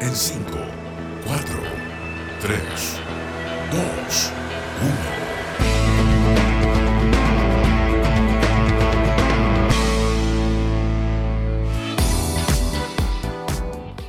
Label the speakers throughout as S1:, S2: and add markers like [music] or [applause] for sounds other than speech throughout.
S1: en 5, 4, 3, 2,
S2: 1.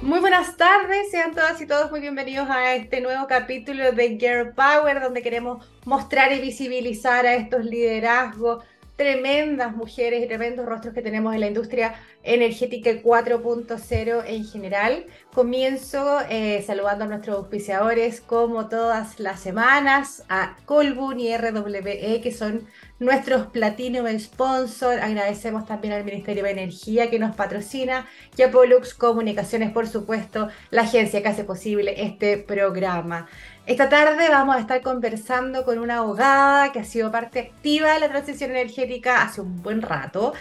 S2: Muy buenas tardes, sean todas y todos muy bienvenidos a este nuevo capítulo de Girl Power, donde queremos mostrar y visibilizar a estos liderazgos tremendas mujeres y tremendos rostros que tenemos en la industria energética 4.0 en general. Comienzo eh, saludando a nuestros auspiciadores como todas las semanas, a Colbun y RWE, que son nuestros Platinum Sponsor. Agradecemos también al Ministerio de Energía que nos patrocina y a Pollux Comunicaciones, por supuesto, la agencia que hace posible este programa. Esta tarde vamos a estar conversando con una abogada que ha sido parte activa de la transición energética hace un buen rato.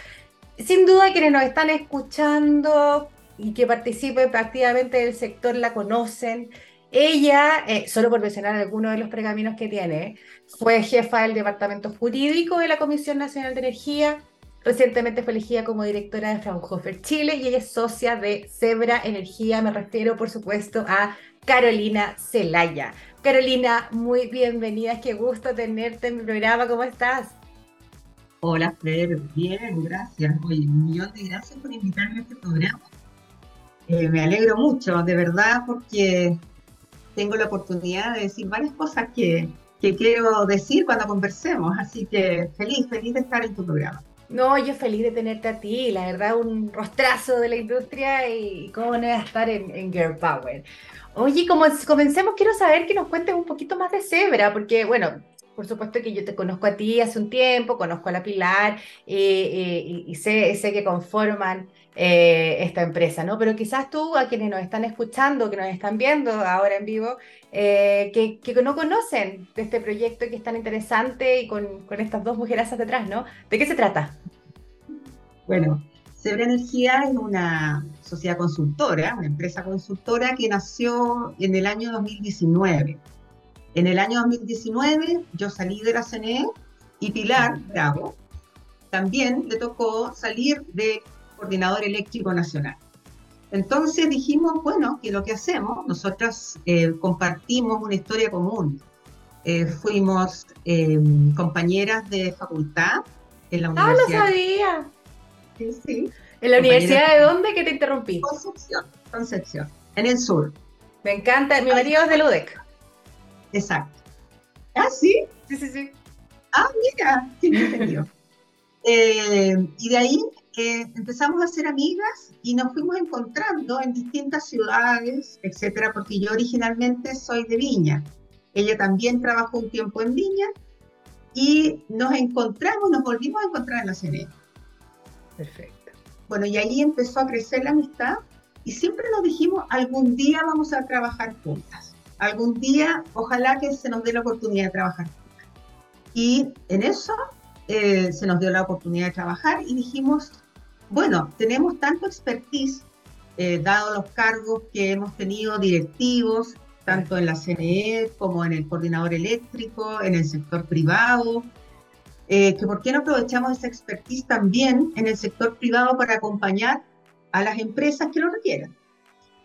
S2: Sin duda quienes nos están escuchando y que participen activamente del sector la conocen. Ella, eh, solo por mencionar algunos de los pergaminos que tiene, fue jefa del Departamento Jurídico de la Comisión Nacional de Energía, Recientemente fue elegida como directora de Fraunhofer Chile y ella es socia de Zebra Energía. Me refiero, por supuesto, a Carolina Celaya. Carolina, muy bienvenida, qué gusto tenerte en mi programa, ¿cómo estás?
S3: Hola, Fer, bien, gracias. Oye, un millón de gracias por invitarme a este programa. Eh, me alegro mucho, de verdad, porque tengo la oportunidad de decir varias cosas que, que quiero decir cuando conversemos, así que feliz, feliz de estar en tu programa.
S2: No, yo feliz de tenerte a ti, la verdad, un rostrazo de la industria y cómo no a estar en, en Girl Power. Oye, como comencemos, quiero saber que nos cuentes un poquito más de Zebra, porque bueno, por supuesto que yo te conozco a ti hace un tiempo, conozco a la Pilar eh, eh, y, sé, sé, que conforman eh, esta empresa, ¿no? Pero quizás tú, a quienes nos están escuchando, que nos están viendo ahora en vivo, que, no conocen de este proyecto que es tan interesante y con, con estas dos mujeres detrás, ¿no? ¿De qué se trata?
S3: Bueno, Zebra Energía es una sociedad consultora, una empresa consultora que nació en el año 2019. En el año 2019 yo salí de la CNE y Pilar Bravo también le tocó salir de Coordinador Eléctrico Nacional. Entonces dijimos, bueno, que lo que hacemos, nosotras eh, compartimos una historia común. Eh, fuimos eh, compañeras de facultad
S2: en la universidad. Ah, lo sabía.
S3: Sí,
S2: ¿En la universidad de dónde que te interrumpí?
S3: Concepción, Concepción, en el sur.
S2: Me encanta, mi marido es de Ludec.
S3: Exacto. ¿Ah, sí?
S2: Sí, sí, sí.
S3: Ah, mira, qué entendido. [laughs] eh, y de ahí eh, empezamos a ser amigas y nos fuimos encontrando en distintas ciudades, etcétera, porque yo originalmente soy de Viña. Ella también trabajó un tiempo en Viña y nos encontramos, nos volvimos a encontrar en la CNE.
S2: Perfecto.
S3: Bueno, y ahí empezó a crecer la amistad y siempre nos dijimos, algún día vamos a trabajar juntas. Algún día, ojalá que se nos dé la oportunidad de trabajar juntas. Y en eso eh, se nos dio la oportunidad de trabajar y dijimos, bueno, tenemos tanto expertise, eh, dado los cargos que hemos tenido directivos, tanto en la CNE como en el coordinador eléctrico, en el sector privado, eh, que por qué no aprovechamos esa expertise también en el sector privado para acompañar a las empresas que lo requieran.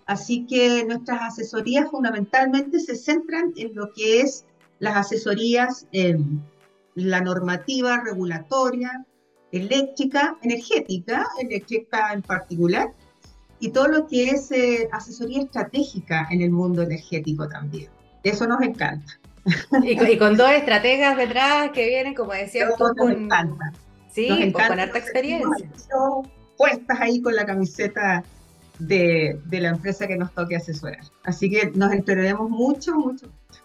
S3: Así que nuestras asesorías fundamentalmente se centran en lo que es las asesorías en la normativa regulatoria, eléctrica, energética, eléctrica en particular, y todo lo que es eh, asesoría estratégica en el mundo energético también. Eso nos encanta.
S2: Y, con dos estrategas detrás que vienen, como decía
S3: tú, con,
S2: sí, con harta experiencia.
S3: Puestas ahí con la camiseta de, de, la empresa que nos toque asesorar. Así que nos enteraremos mucho, mucho, mucho.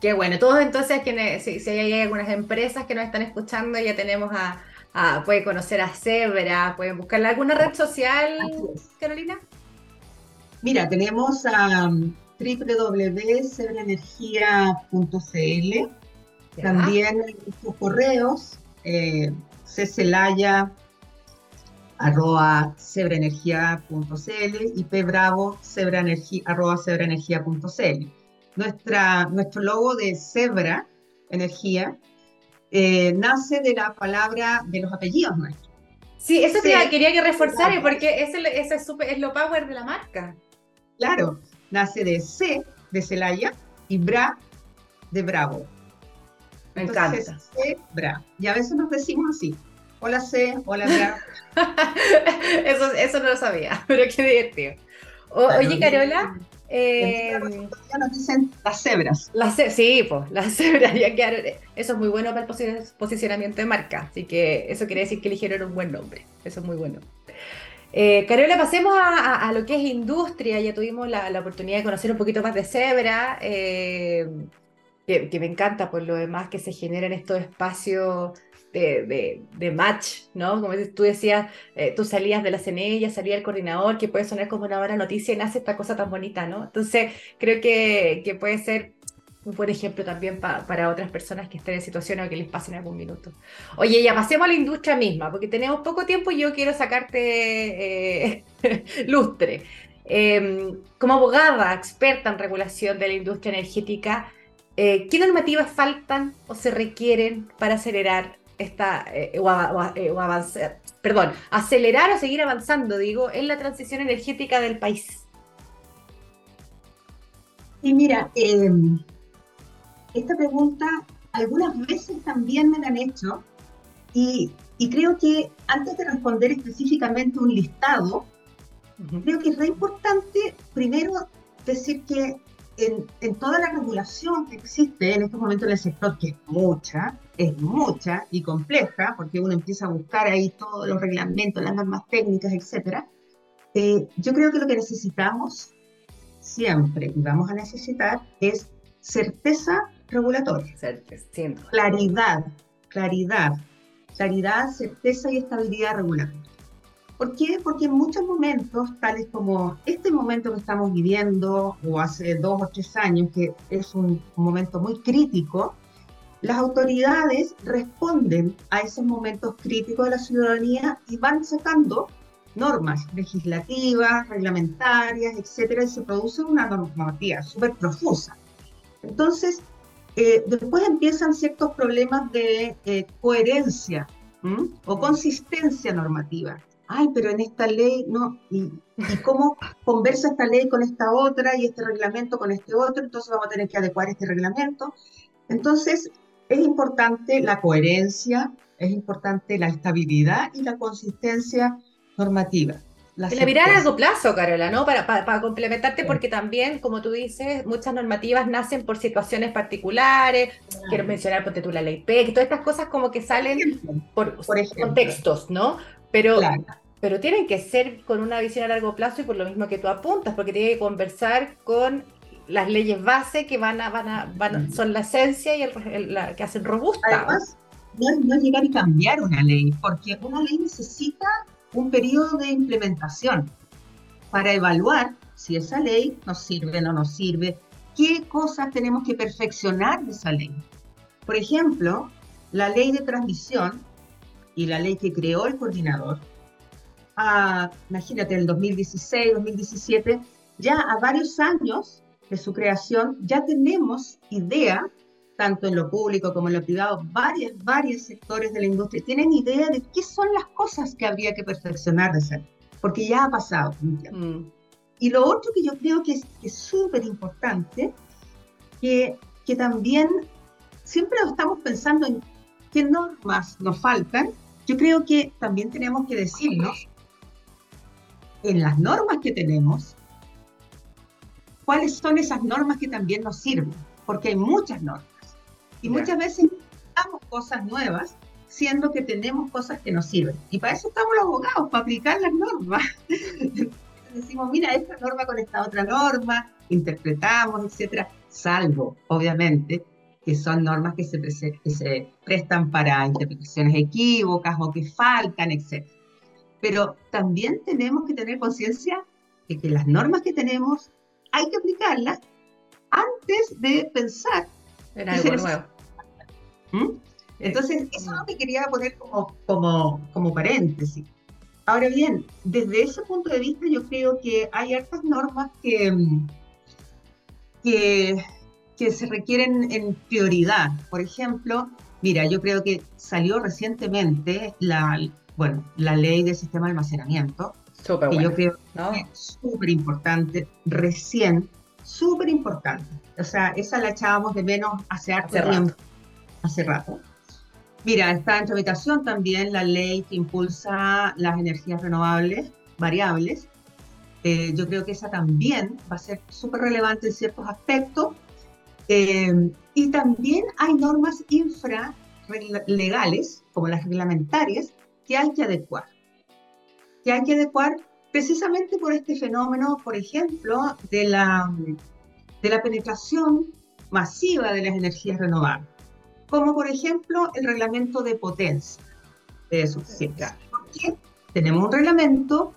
S2: Qué bueno. Todos entonces, quienes, si, si, hay algunas empresas que nos están escuchando, ya tenemos a, a pueden conocer a Zebra, pueden buscarle alguna red social, Carolina.
S3: Mira, tenemos a www.cebraenergia.cl. También sus correos, eh, ccelaya arroba cebraenergia.cl y pbravo arroba cebraenergia.cl. Nuestra, nuestro logo de Cebra Energía eh, nace de la palabra, de los apellidos nuestros.
S2: Sí, eso quería que reforzar porque ese, ese es, es lo power de la marca.
S3: Claro, nace de C de Celaya y Bra de Bravo.
S2: Me
S3: Entonces,
S2: encanta.
S3: C, Bra. Y a veces nos decimos así. Hola C, hola Bra. [laughs]
S2: eso, eso no lo sabía, [laughs] pero qué divertido. O-
S3: Claro,
S2: oye, Carola, eh,
S3: nos dicen las cebras.
S2: las ce- sí, pues las [laughs] cebras ya quedaron. Eso es muy bueno para el posi- posicionamiento de marca, así que eso quiere decir que eligieron un buen nombre. Eso es muy bueno. Eh, Carola, pasemos a, lo que es industria. Ya tuvimos la, oportunidad de conocer un poquito más de Zebra, eh, que, me encanta por lo demás que se generan estos espacios de, match, ¿no? Como tú decías, eh, tú salías de la CNE, salía el coordinador, que puede sonar como una buena noticia y nace esta cosa tan bonita, ¿no? Entonces, creo que puede ser un buen ejemplo también pa- para otras personas que estén en situación o que les pasen algún minuto. Oye, ya pasemos a la industria misma, porque tenemos poco tiempo y yo quiero sacarte eh, [laughs] lustre. Eh, como abogada experta en regulación de la industria energética, eh, ¿qué normativas faltan o se requieren para acelerar esta, eh, o, o avanzar, perdón, acelerar o seguir avanzando, digo, en la transición energética del país?
S3: Y mira, eh, esta pregunta algunas veces también me la han hecho y, y creo que antes de responder específicamente un listado, creo que es re importante primero decir que en, en toda la regulación que existe en estos momentos en el sector, que es mucha, es mucha y compleja, porque uno empieza a buscar ahí todos los reglamentos, las normas técnicas, etcétera, eh, yo creo que lo que necesitamos siempre y vamos a necesitar es certeza regulatoria,
S2: Siento.
S3: claridad, claridad, claridad, certeza y estabilidad regulatoria. ¿Por qué? Porque en muchos momentos, tales como este momento que estamos viviendo, o hace dos o tres años, que es un momento muy crítico, las autoridades responden a esos momentos críticos de la ciudadanía y van sacando normas legislativas, reglamentarias, etcétera, y se produce una normativa súper profusa. Entonces, eh, después empiezan ciertos problemas de eh, coherencia ¿m? o consistencia normativa. Ay, pero en esta ley no, y, y cómo conversa esta ley con esta otra y este reglamento con este otro, entonces vamos a tener que adecuar este reglamento. Entonces, es importante la coherencia, es importante la estabilidad y la consistencia normativa.
S2: La mirada a largo plazo, Carola, ¿no? Para, para, para complementarte,
S3: Sí.
S2: porque también, como tú dices, muchas normativas nacen por situaciones particulares. Quiero mencionar, ponte tú la ley PEC, todas estas cosas como que salen por, contextos, ¿no? Pero,
S3: Claro.
S2: pero tienen que ser con una visión a largo plazo y por lo mismo que tú apuntas, porque tiene que conversar con las leyes base que van a, van a, van a- son la esencia y el, el- la que hacen robusta.
S3: Además, no no llegar y cambiar una ley, porque una ley necesita un periodo de implementación para evaluar si esa ley nos sirve o no nos sirve, qué cosas tenemos que perfeccionar de esa ley. Por ejemplo, la ley de transmisión y la ley que creó el coordinador, ah, imagínate, en el 2016, 2017, ya a varios años de su creación, ya tenemos idea tanto en lo público como en lo privado, varios, varios sectores de la industria tienen idea de qué son las cosas que habría que perfeccionar de porque ya ha pasado un tiempo.
S2: Mm,
S3: Y lo otro que yo creo que es que es súper importante, que, que también siempre estamos pensando en qué normas nos faltan, yo creo que también tenemos que decirnos en las normas que tenemos, cuáles son esas normas que también nos sirven, porque hay muchas normas. Y muchas veces necesitamos cosas nuevas, siendo que tenemos cosas que nos sirven. Y para eso estamos los abogados, para aplicar las normas. [laughs] Decimos, mira, esta norma con esta otra norma, interpretamos, etcétera, salvo, obviamente, que son normas que se, prese- que se prestan para interpretaciones equívocas o que faltan, etcétera. Pero también tenemos que tener conciencia de que las normas que tenemos hay que aplicarlas antes de pensar ¿Qué
S2: algo [laughs] nuevo.
S3: ¿Mm? Entonces, eso es lo que quería poner como, como, como paréntesis. Ahora bien, desde ese punto de vista, yo creo que hay hartas normas que, que, que se requieren en prioridad. Por ejemplo, mira, yo creo que salió recientemente la, bueno, la ley del sistema de almacenamiento,
S2: Súper
S3: que
S2: bueno,
S3: yo creo
S2: ¿no?
S3: que es súper importante, recién, súper importante. O sea, esa la echábamos de menos hace harto
S2: Hace
S3: tiempo.
S2: rato.
S3: Hace rato. Mira, está en tramitación también la ley que impulsa las energías renovables variables. Eh, yo creo que esa también va a ser súper relevante en ciertos aspectos. Eh, y también hay normas infralegales, como las reglamentarias, que hay que adecuar. Que hay que adecuar precisamente por este fenómeno, por ejemplo, de la, de la penetración masiva de las energías renovables, como por ejemplo el reglamento de potencia de suficiencia. Porque tenemos un reglamento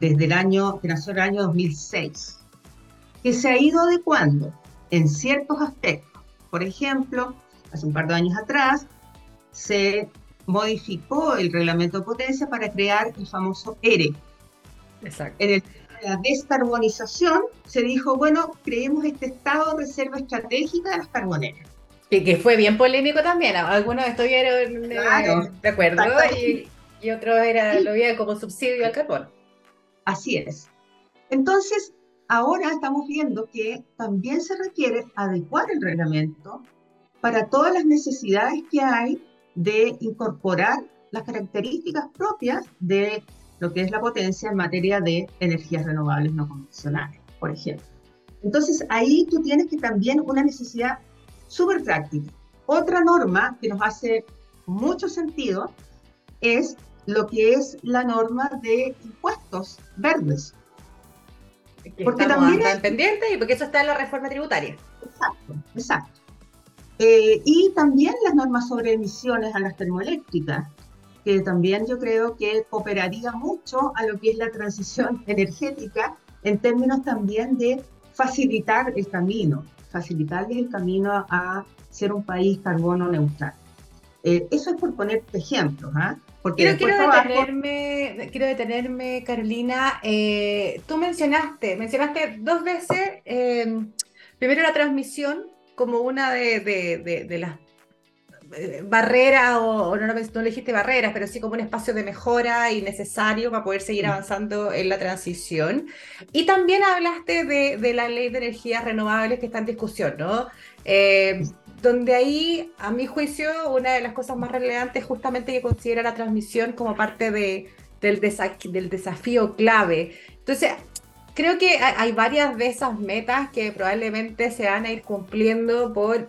S3: desde el año, que nació el año 2006, que se ha ido adecuando en ciertos aspectos. Por ejemplo, hace un par de años atrás se modificó el reglamento de potencia para crear el famoso ERE,
S2: Exacto.
S3: en el tema de la descarbonización, se dijo, bueno, creemos este estado de reserva estratégica de las carboneras.
S2: Y que fue bien polémico también. Algunos estuvieron eh,
S3: Claro.
S2: de acuerdo y, y otros era, lo veían como subsidio al carbón.
S3: Así es. Entonces, ahora estamos viendo que también se requiere adecuar el reglamento para todas las necesidades que hay de incorporar las características propias de lo que es la potencia en materia de energías renovables no convencionales, por ejemplo. Entonces, ahí tú tienes que también una necesidad súper práctica. Otra norma que nos hace mucho sentido es lo que es la norma de impuestos verdes.
S2: Que
S3: Porque también es-
S2: pendientes y porque eso está en la reforma tributaria.
S3: Exacto, exacto. Eh, y también las normas sobre emisiones a las termoeléctricas, que también yo creo que cooperaría mucho a lo que es la transición [laughs] energética en términos también de facilitar el camino, facilitarles el camino a, ser un país carbono neutral. Eh, eso es por ponerte ejemplos, ¿ah? Porque
S2: Quiero, quiero
S3: abajo-
S2: detenerme, quiero detenerme, Carolina. Eh, tú mencionaste, mencionaste dos veces, eh, primero la transmisión como una de, de- de- de las eh, barreras, o, o no, no no elegiste barreras, pero sí como un espacio de mejora y necesario para poder seguir
S3: Mm.
S2: avanzando en la transición. Y también hablaste de, de la ley de energías renovables que está en discusión, ¿no? Eh, donde ahí, a mi juicio, una de las cosas más relevantes es justamente que considera la transmisión como parte de, del, desa- del desafío clave. Entonces, creo que hay, hay varias de esas metas que probablemente se van a ir cumpliendo por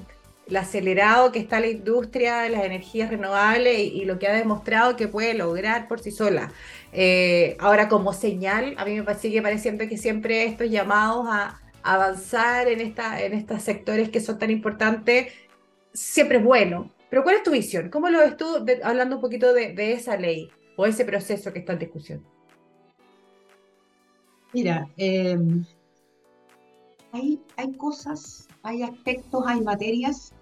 S2: el acelerado que está la industria de las energías renovables y, lo que ha demostrado que puede lograr por sí sola. Eh, ahora, como señal, a mí me sigue pareciendo que siempre estos llamados a avanzar en, esta, en estos sectores que son tan importantes, siempre es bueno. Pero ¿cuál es tu visión? ¿Cómo lo ves tú hablando un poquito de, de esa ley o ese proceso que está en discusión?
S3: Mira, eh, hay, hay cosas, hay aspectos, hay materias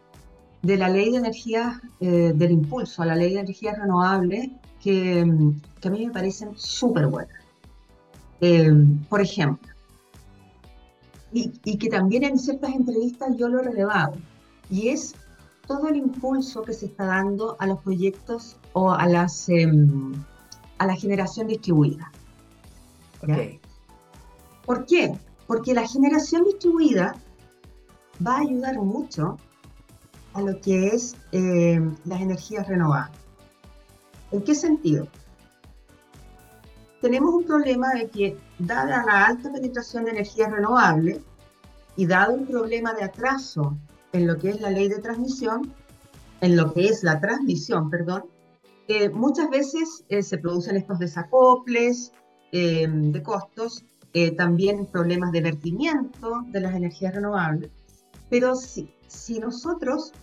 S3: de la ley de energía, eh, del impulso a la ley de energías renovables que, mm, que a mí me parecen súper buenas. Eh, por ejemplo, y, y que también en ciertas entrevistas yo lo he relevado, y es todo el impulso que se está dando a los proyectos o a, las, em, a la generación distribuida. ¿Por qué? Porque la generación distribuida va a ayudar mucho a lo que es eh, las energías renovables. ¿En qué sentido? Tenemos un problema de que, dada la alta penetración de energías renovables y dado un problema de atraso en lo que es la ley de transmisión, en lo que es la transmisión, perdón, eh, muchas veces eh, se producen estos desacoples de costos también problemas de vertimiento de las energías renovables. Pero si, si nosotros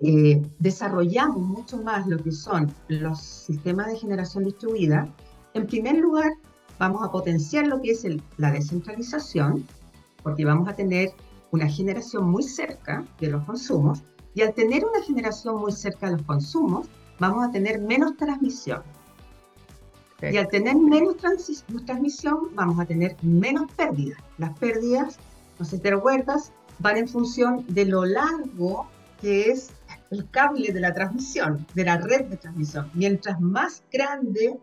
S3: eh, desarrollamos mucho más lo que son los sistemas de generación distribuida, en primer lugar vamos a potenciar lo que es el- la descentralización, porque vamos a tener una generación muy cerca de los consumos, y al tener una generación muy cerca de los consumos, vamos a tener menos transmisión. Y al tener menos transi- transmisión, vamos a tener menos pérdidas. Las pérdidas, no sé si te recuerdas, van en función de lo largo que es el cable de la transmisión, de la red de transmisión. Mientras más grande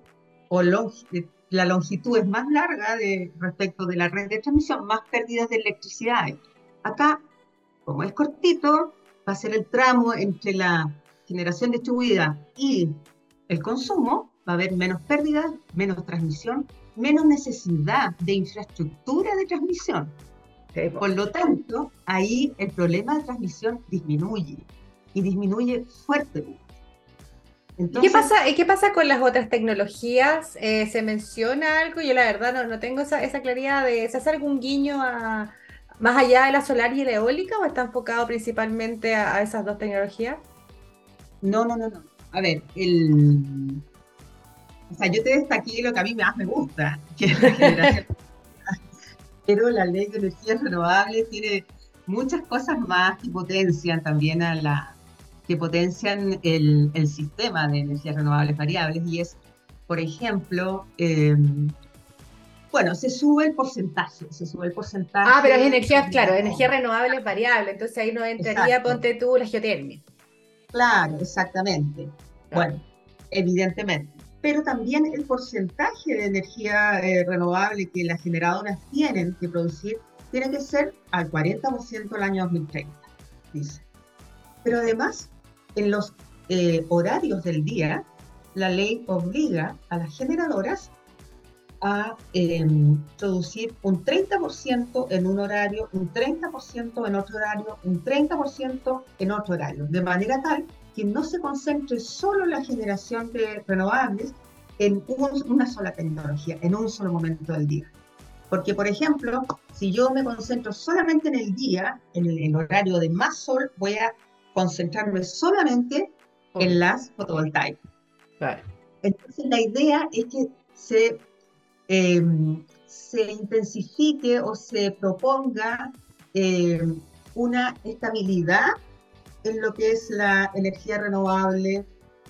S3: o longi- la longitud es más larga de, respecto de la red de transmisión, más pérdidas de electricidad. hay. Acá, como es cortito, va a ser el tramo entre la generación distribuida y el consumo, va a haber menos pérdidas, menos transmisión, menos necesidad de infraestructura de transmisión.
S2: Po.
S3: Por lo tanto, ahí el problema de transmisión disminuye y disminuye fuertemente.
S2: ¿Y
S3: Entonces,
S2: ¿Qué pasa, qué pasa con las otras tecnologías? Eh, ¿se menciona algo? Yo la verdad no, no tengo esa, esa claridad de, ¿se hace algún guiño a más allá de la solar y la eólica o está enfocado principalmente a, a esas dos tecnologías?
S3: No, no, no, no. A ver, el... O sea, yo te destaqué lo que a mí más me gusta, que es la generación. [laughs] Pero la ley de energías renovables tiene muchas cosas más que potencian también a la que potencian el, el sistema de energías renovables variables y es, por ejemplo, eh, bueno, se sube el porcentaje, se sube el porcentaje.
S2: Ah, pero es energía, claro, energía renovable es variable, entonces ahí no entraría,
S3: Exacto.
S2: ponte tú, la geotermia.
S3: Claro, exactamente. Bueno, evidentemente. Pero también el porcentaje de energía eh, renovable que las generadoras tienen que producir tiene que ser al 40% el año 2030, dice. Pero además, en los eh, horarios del día, la ley obliga a las generadoras a eh, producir un 30% en un horario, un 30% en otro horario, un 30% en otro horario, de manera tal que no se concentre solo la generación de renovables en un- una sola tecnología, en un solo momento del día. Porque, por ejemplo, si yo me concentro solamente en el día, en el, en horario de más sol, voy a concentrarme solamente en las fotovoltaicas. Entonces, la idea es que se, eh, se intensifique o se proponga eh, una estabilidad en lo que es la energía renovable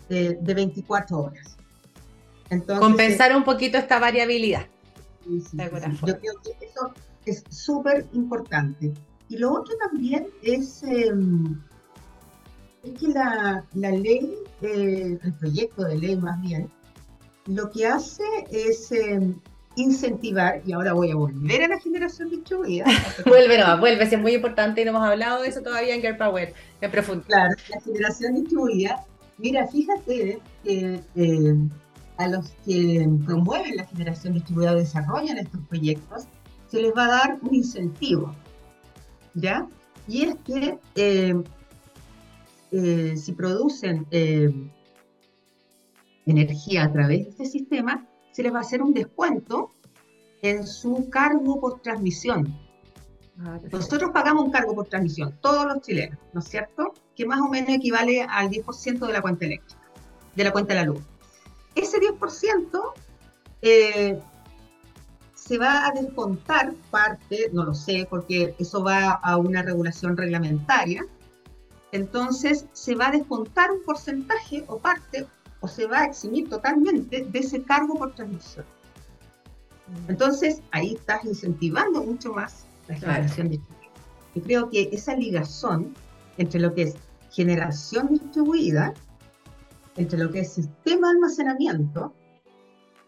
S3: eh, de 24 horas. Entonces,
S2: Compensar un poquito esta variabilidad.
S3: Sí, sí, sí. Yo creo que eso es súper importante. Y lo otro también es, eh, es que la, la ley, eh, el proyecto de ley más bien, lo que hace es eh, incentivar, y ahora voy a volver a la generación distribuida, [laughs]
S2: Vuelve, no, vuelve, es muy importante y no hemos hablado de eso todavía en Girl Power, en profundidad.
S3: Claro, la generación distribuida. Mira, fíjate que eh, a los que promueven la generación distribuida o desarrollan estos proyectos, se les va a dar un incentivo, ¿ya? Y es que eh, si producen eh, energía a través de este sistema, se les va a hacer un descuento en su cargo por transmisión.
S2: Ah.
S3: Nosotros pagamos un cargo por transmisión, todos los chilenos, ¿no es cierto? Que más o menos equivale al 10% de la cuenta eléctrica, de la cuenta de la luz. Ese 10% eh, se va a descontar parte, no lo sé, porque eso va a una regulación reglamentaria. Entonces, se va a descontar un porcentaje o parte, o se va a eximir totalmente de ese cargo por transmisión. Entonces, ahí estás incentivando mucho más la
S2: Claro.
S3: generación distribuida. Yo creo que esa ligazón entre lo que es generación distribuida, entre lo que es sistema de almacenamiento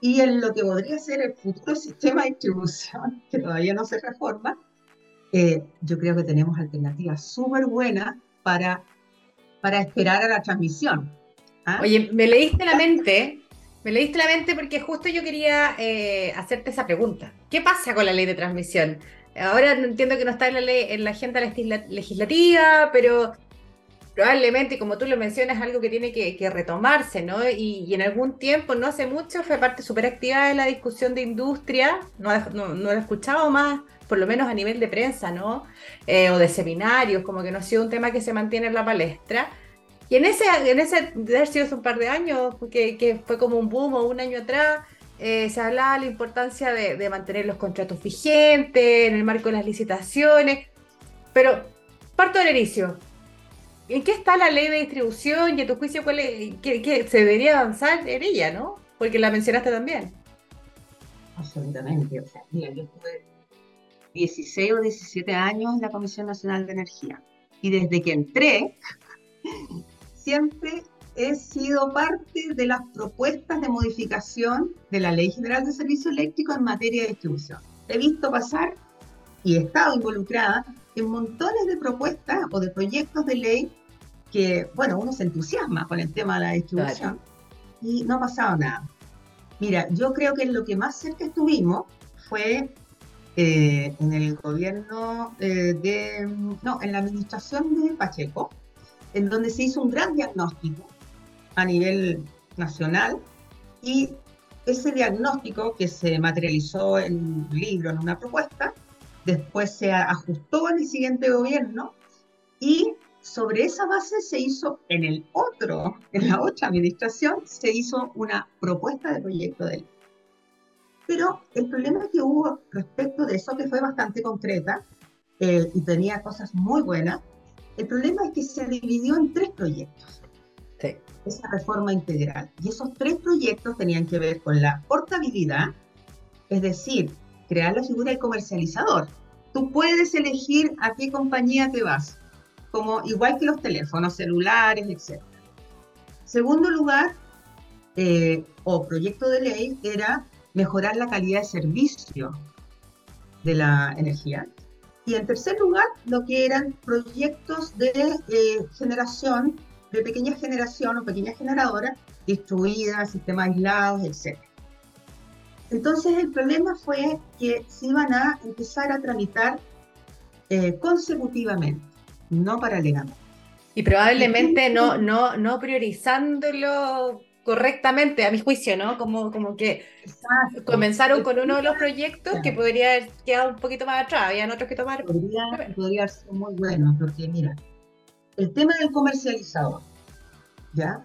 S3: y en lo que podría ser el futuro sistema de distribución, que todavía no se reforma, eh, yo creo que tenemos alternativas súper buenas para, para esperar a la transmisión. ¿ah?
S2: Oye, me leíste la mente, me leíste la mente porque justo yo quería eh, hacerte esa pregunta. ¿Qué pasa con la ley de transmisión? Ahora entiendo que no está en la, ley, en la agenda legisla- legislativa, pero probablemente, como tú lo mencionas, algo que tiene que, que retomarse, ¿no? Y, en algún tiempo, no hace mucho, fue parte súper activa de la discusión de industria, no, no, no he escuchado más, por lo menos a nivel de prensa, ¿no? Eh, o de seminarios, como que no ha sido un tema que se mantiene en la palestra. Y en ese, en ese, de haber sido hace un par de años, que, que fue como un boom o un año atrás, eh, se hablaba de la importancia de, de mantener los contratos vigentes en el marco de las licitaciones. Pero parto del inicio. ¿En qué está la ley de distribución y a tu juicio cuál es- qué- qué- se debería avanzar en ella, ¿no? Porque la mencionaste también.
S3: Absolutamente. O sea, mira, yo estuve 16 o 17 años en la Comisión Nacional de Energía. Y desde que entré, siempre he sido parte de las propuestas de modificación de la Ley General de Servicio Eléctrico en materia de distribución. He visto pasar y he estado involucrada en montones de propuestas o de proyectos de ley que, bueno, uno se entusiasma con el tema de la distribución y no ha pasado nada. Mira, yo creo que lo que más cerca estuvimos fue eh, en el gobierno eh, de, no, en la administración de Pacheco, en donde se hizo un gran diagnóstico a nivel nacional y ese diagnóstico que se materializó en un libro, en una propuesta, después se ajustó en el siguiente gobierno y sobre esa base se hizo en el otro, en la otra administración, se hizo una propuesta de proyecto de ley. Pero el problema que hubo respecto de eso, que fue bastante concreta eh, y tenía cosas muy buenas, el problema es que se dividió en tres proyectos. Sí. Esa reforma integral. Y esos tres proyectos tenían que ver con la portabilidad, es decir, crear la figura del comercializador. Tú puedes elegir a qué compañía te vas, como igual que los teléfonos celulares, etc. Segundo lugar, eh, o proyecto de ley, era mejorar la calidad de servicio de la energía. Y en tercer lugar, lo que eran proyectos de eh, generación, de pequeña generación o pequeñas generadoras distribuidas, sistemas aislados, etc. Entonces el problema fue que se iban a empezar a tramitar eh, consecutivamente, no paralelamente.
S2: Y probablemente no, no, no priorizándolo correctamente, a mi juicio, ¿no? Como, como que comenzaron con uno de los proyectos que podría haber quedado un poquito más atrás, habían otros que tomar.
S3: Podría, podría ser muy bueno, porque mira, el tema del comercializador, ¿ya?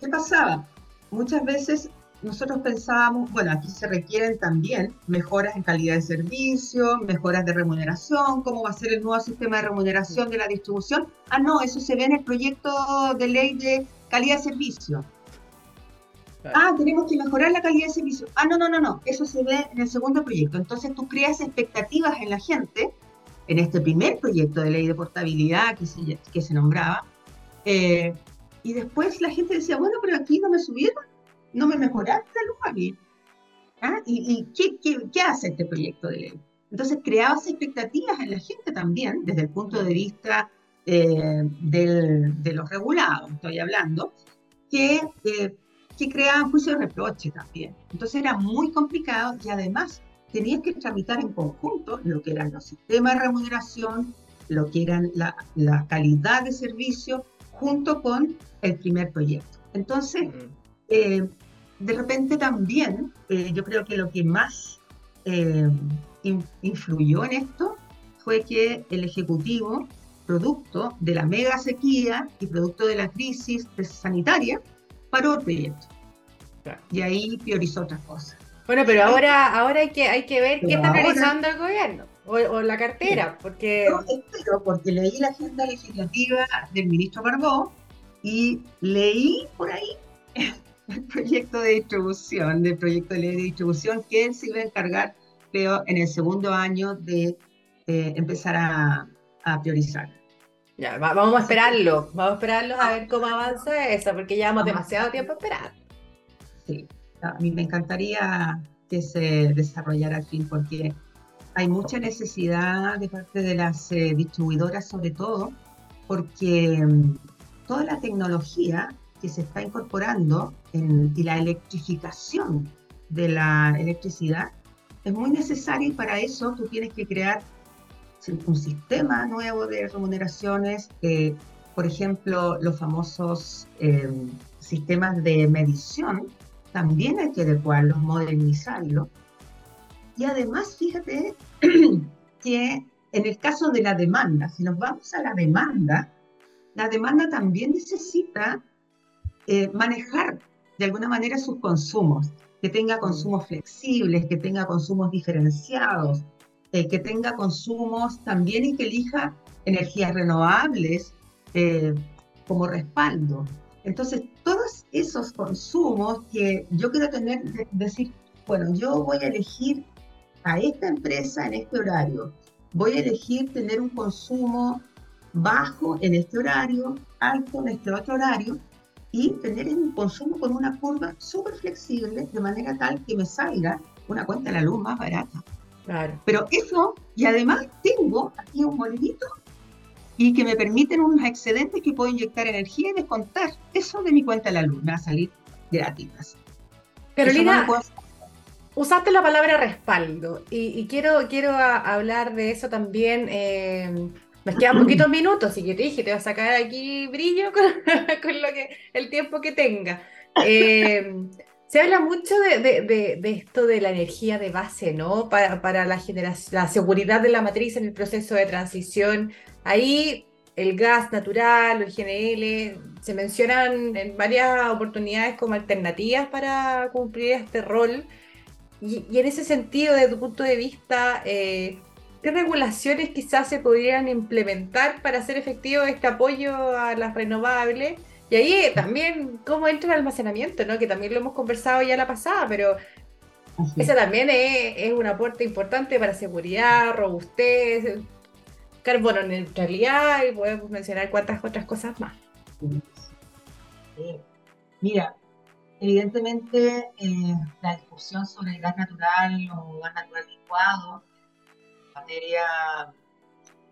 S3: ¿Qué pasaba? Muchas veces nosotros pensábamos, bueno, aquí se requieren también mejoras en calidad de servicio, mejoras de remuneración, cómo va a ser el nuevo sistema de remuneración de la distribución. Ah, no, eso se ve en el proyecto de ley de calidad de servicio. Ah, tenemos que mejorar la calidad de servicio. Ah, no, no, no, no, eso se ve en el segundo proyecto. Entonces tú creas expectativas en la gente, en este primer proyecto de ley de portabilidad que se, que se nombraba, eh, y después la gente decía, bueno, pero aquí no me subieron, no me mejoraron la luz aquí. ¿Ah? ¿Y, qué, qué, hace este proyecto de ley? Entonces creabas expectativas en la gente también, desde el punto de vista eh, de los regulados, estoy hablando, que eh, que creaban juicio de reproche también. Entonces era muy complicado y además tenías que tramitar en conjunto lo que eran los sistemas de remuneración, lo que eran la, la calidad de servicio, junto con el primer proyecto. Entonces, eh, de repente también, eh, yo creo que lo que más eh, influyó en esto fue que el Ejecutivo, producto de la mega sequía y producto de la crisis sanitaria, paró el proyecto. Y ahí priorizó otras cosas.
S2: Bueno, pero ahora, ahora hay que, hay que ver qué está priorizando el gobierno o, la cartera, porque...
S3: Yo espero, porque leí la agenda legislativa del ministro Barbó y leí por ahí [laughs] el proyecto de distribución, del proyecto de ley de distribución, que él se iba a encargar, creo, en el segundo año de eh, empezar a, a priorizar.
S2: Ya, vamos a esperarlo, vamos a esperarlo a ver cómo avanza eso, porque llevamos demasiado tiempo esperando.
S3: Sí, a mí me encantaría que se desarrollara al fin, porque hay mucha necesidad de parte de las eh, distribuidoras, sobre todo, porque mm, toda la tecnología que se está incorporando en, y la electrificación de la electricidad es muy necesaria y para eso tú tienes que crear un sistema nuevo de remuneraciones, eh, por ejemplo, los famosos eh, sistemas de medición, también hay que adecuarlos, modernizarlos. Y además, fíjate [clears throat] que en el caso de la demanda, si nos vamos a la demanda, la demanda también necesita eh, manejar de alguna manera sus consumos, que tenga consumos flexibles, que tenga consumos diferenciados, eh, que tenga consumos también y que elija energías renovables eh, como respaldo. Entonces, todos esos consumos que yo quiero tener, decir, bueno, yo voy a elegir a esta empresa en este horario, voy a elegir tener un consumo bajo en este horario, alto en este otro horario, y tener un consumo con una curva súper flexible de manera tal que me salga una cuenta de la luz más barata.
S2: Claro.
S3: Pero eso, y además tengo aquí un molinito y que me permiten unos excedentes que puedo inyectar energía y descontar eso de mi cuenta de la luz, me va a salir gratis.
S2: Carolina, usaste la palabra respaldo y, quiero, quiero hablar de eso también. Eh, nos quedan [clears throat] poquitos minutos y yo te dije, te voy a sacar aquí brillo [laughs] con, lo que, el tiempo que tenga. Eh, se habla mucho de, esto de la energía de base, ¿no? Para, para la, la seguridad de la matriz en el proceso de transición. Ahí el gas natural, el GNL, se mencionan en varias oportunidades como alternativas para cumplir este rol. Y, en ese sentido, desde tu punto de vista, eh, ¿qué regulaciones quizás se podrían implementar para hacer efectivo este apoyo a las renovables? Y ahí eh, también cómo entra el almacenamiento, ¿no? que también lo hemos conversado ya la pasada, pero ese también es, un aporte importante para seguridad, robustez, carbono neutralidad y podemos mencionar cuántas otras cosas más.
S3: Mira, evidentemente eh, la discusión sobre el gas natural o gas natural licuado materia,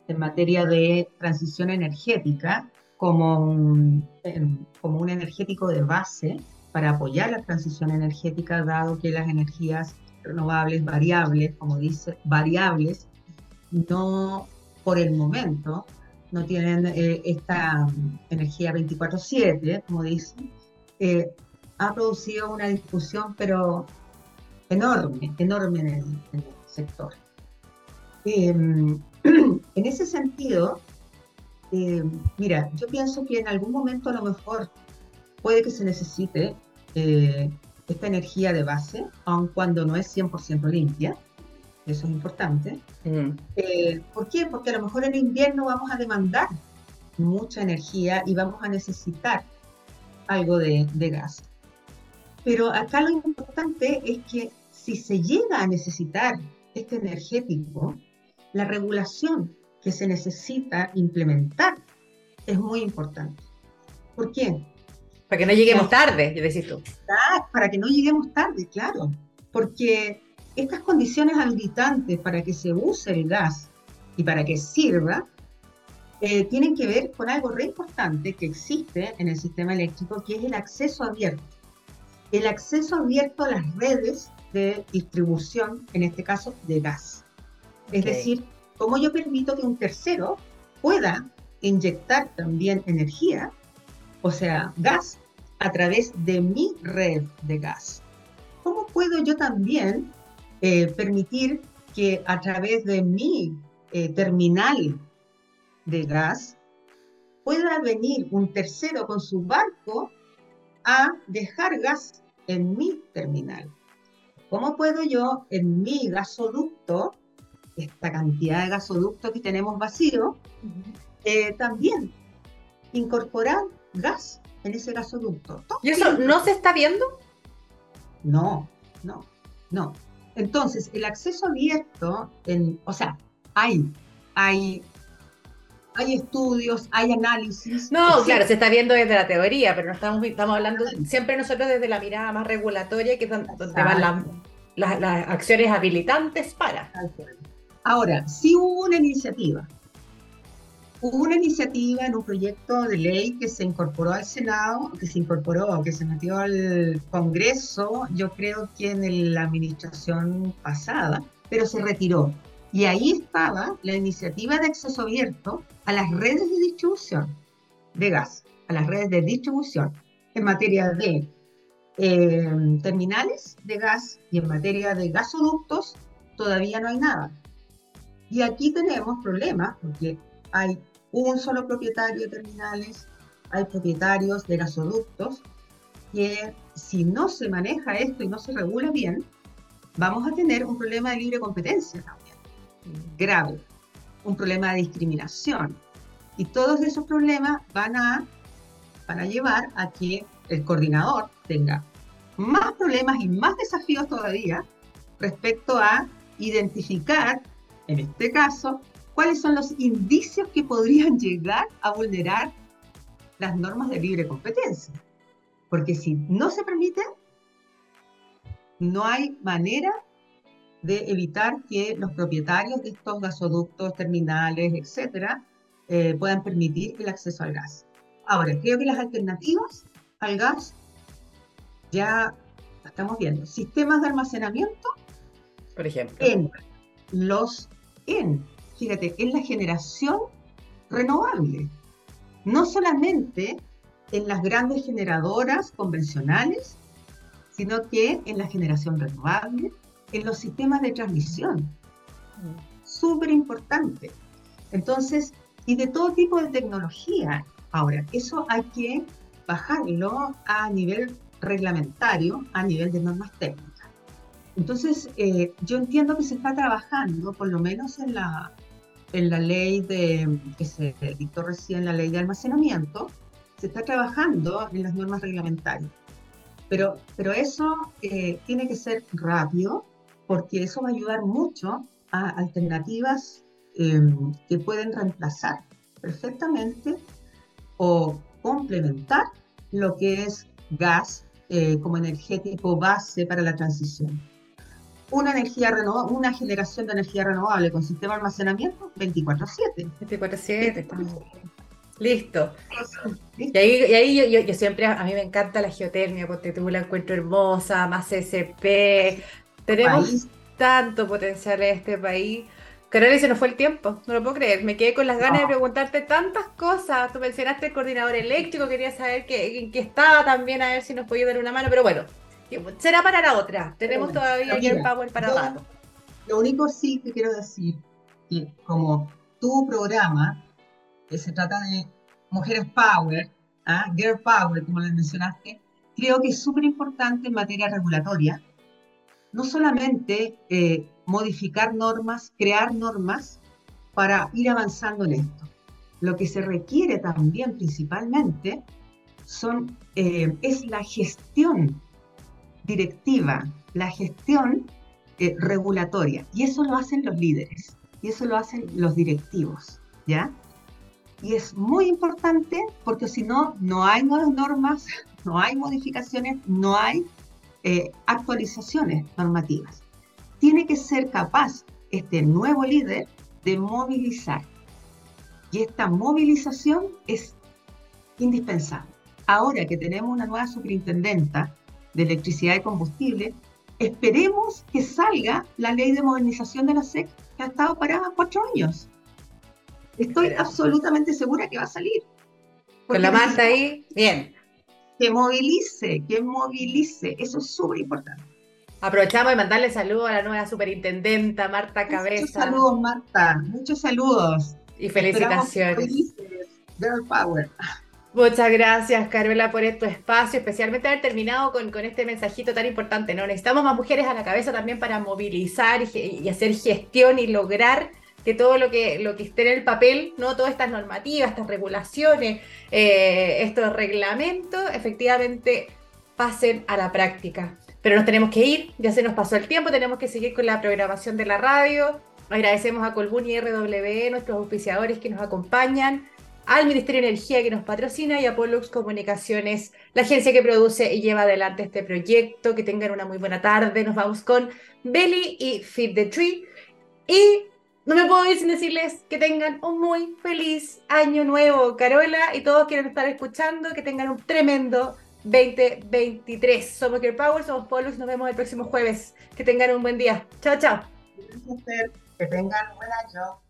S3: en materia de transición energética como un, como un energético de base para apoyar la transición energética, dado que las energías renovables variables, como dice, variables, no por el momento no tienen eh, esta energía 24/7, como dicen, eh, ha producido una discusión, pero enorme, enorme en el, sector. Em, [clears throat] en ese sentido, em, mira, yo pienso que en algún momento a lo mejor puede que se necesite eh, esta energía de base, aun cuando no es 100% limpia. Eso es importante. Mm. Eh, ¿Por qué? Porque a lo mejor en invierno vamos a demandar mucha energía y vamos a necesitar algo de, de gas. Pero acá lo importante es que si se llega a necesitar este energético, la regulación que se necesita implementar es muy importante. ¿Por qué?
S2: Para que no lleguemos tarde, decís tú.
S3: Para que no lleguemos tarde, claro. Porque estas condiciones habilitantes para que se use el gas y para que sirva, eh, tienen que ver con algo re importante que existe en el sistema eléctrico, que es el acceso abierto. El acceso abierto a las redes de distribución, en este caso de gas. Es decir, cómo yo permito que un tercero pueda inyectar también energía, o sea, gas, a través de mi red de gas. ¿Cómo puedo yo también eh, permitir que a través de mi eh, terminal de gas pueda venir un tercero con su barco a dejar gas en mi terminal? ¿Cómo puedo yo en mi gasoducto esta cantidad de gasoductos que tenemos vacío, eh, también incorporar gas en ese gasoducto.
S2: ¿Y eso no se está viendo?
S3: No, no, no. Entonces, el acceso abierto, en, o sea, hay, hay, hay estudios, hay análisis.
S2: No, claro, se está viendo desde la teoría, pero no estamos, estamos hablando siempre nosotros desde la mirada más regulatoria, que es donde van las, las acciones habilitantes para.
S3: Ahora, sí hubo una iniciativa. Hubo una iniciativa en un proyecto de ley que se incorporó al Senado, que se incorporó, que se metió al Congreso, yo creo que en la administración pasada, pero se retiró. Y ahí estaba la iniciativa de acceso abierto a las redes de distribución de gas, a las redes de distribución en materia de eh, terminales de gas y en materia de gasoductos, todavía no hay nada. Y aquí tenemos problemas porque hay un solo propietario de terminales, hay propietarios de gasoductos, que si no se maneja esto y no se regula bien, vamos a tener un problema de libre competencia también, grave, un problema de discriminación. Y todos esos problemas van a, van a llevar a que el coordinador tenga más problemas y más desafíos todavía respecto a identificar en este caso, cuáles son los indicios que podrían [laughs] llegar a vulnerar las normas de libre competencia. Porque si no se permite, no hay manera de evitar que los propietarios de estos gasoductos, terminales, etcétera, eh, puedan permitir el acceso al gas. Ahora, creo que las alternativas al gas ya estamos viendo. Sistemas de almacenamiento,
S2: por ejemplo,
S3: en los en, fíjate, en la generación renovable. No solamente en las grandes generadoras convencionales, sino que en la generación renovable, en los sistemas de transmisión. Súper importante. Entonces, y de todo tipo de tecnología. Ahora, eso hay que bajarlo a nivel reglamentario, a nivel de normas técnicas. Entonces, eh, yo entiendo que se está trabajando, por lo menos en la, en la ley de, que se dictó recién, la ley de almacenamiento, se está trabajando en las normas reglamentarias. Pero, pero eso eh, tiene que ser rápido, porque eso va a ayudar mucho a alternativas eh, que pueden reemplazar perfectamente o complementar lo que es gas como energético base para la transición una energía renovable, una generación de energía renovable con sistema de almacenamiento 24/7.
S2: 24/7, estamos Listo. Y ahí, y ahí yo, siempre, a mí me encanta la geotermia, porque tú la encuentro hermosa, más CSP. Tenemos tanto potencial en este país. Carolina, se nos fue el tiempo, no lo puedo creer. Me quedé con las ganas de preguntarte tantas cosas. Tú mencionaste el coordinador eléctrico, quería saber que, en qué estaba también, a ver si nos podía dar una mano, pero bueno, Será para la otra. Tenemos todavía el Power para
S3: rato. Lo único sí que quiero decir, que como tu programa, que se trata de Mujeres Power, ¿ah? Girl Power, como les mencionaste, creo que es súper importante en materia regulatoria, no solamente eh, modificar normas, crear normas para ir avanzando en esto. Lo que se requiere también principalmente son, eh, es la gestión directiva, la gestión eh, regulatoria. Y eso lo hacen los líderes, y eso lo hacen los directivos, ¿ya? Y es muy importante porque si no, no hay nuevas normas, no hay modificaciones, no hay eh, actualizaciones normativas. Tiene que ser capaz este nuevo líder de movilizar. Y esta movilización es indispensable. Ahora que tenemos una nueva superintendenta, de electricidad y combustible, esperemos que salga la ley de modernización de la SEC que ha estado parada cuatro años. Estoy absolutamente segura que va a salir.
S2: Con la Marta ahí, bien.
S3: Que movilice, que movilice, eso es súper importante.
S2: Aprovechamos de mandarle saludos a la nueva superintendenta Marta Cabeza.
S3: Muchos saludos, Marta, muchos saludos.
S2: Y felicitaciones.
S3: Girl Power.
S2: Muchas gracias, Carola, por este espacio, especialmente haber terminado con, con, este mensajito tan importante. ¿no? Necesitamos más mujeres a la cabeza también para movilizar y, hacer gestión y lograr que todo lo que, lo que esté en el papel, ¿no? todas estas normativas, estas regulaciones, eh, estos reglamentos, efectivamente pasen a la práctica. Pero nos tenemos que ir, ya se nos pasó el tiempo, tenemos que seguir con la programación de la radio. Agradecemos a Colbún y RW, nuestros auspiciadores que nos acompañan al Ministerio de Energía que nos patrocina y a Pollux Comunicaciones, la agencia que produce y lleva adelante este proyecto. Que tengan una muy buena tarde. Nos vamos con Belly y Feed the Tree. Y no me puedo ir sin decirles que tengan un muy feliz año nuevo, Carola, y todos quienes estar escuchando, que tengan un tremendo 2023. Somos Care Power, somos Pollux, nos vemos el próximo jueves. Que tengan un buen día. Chao, chao.
S3: Que tengan un buen año.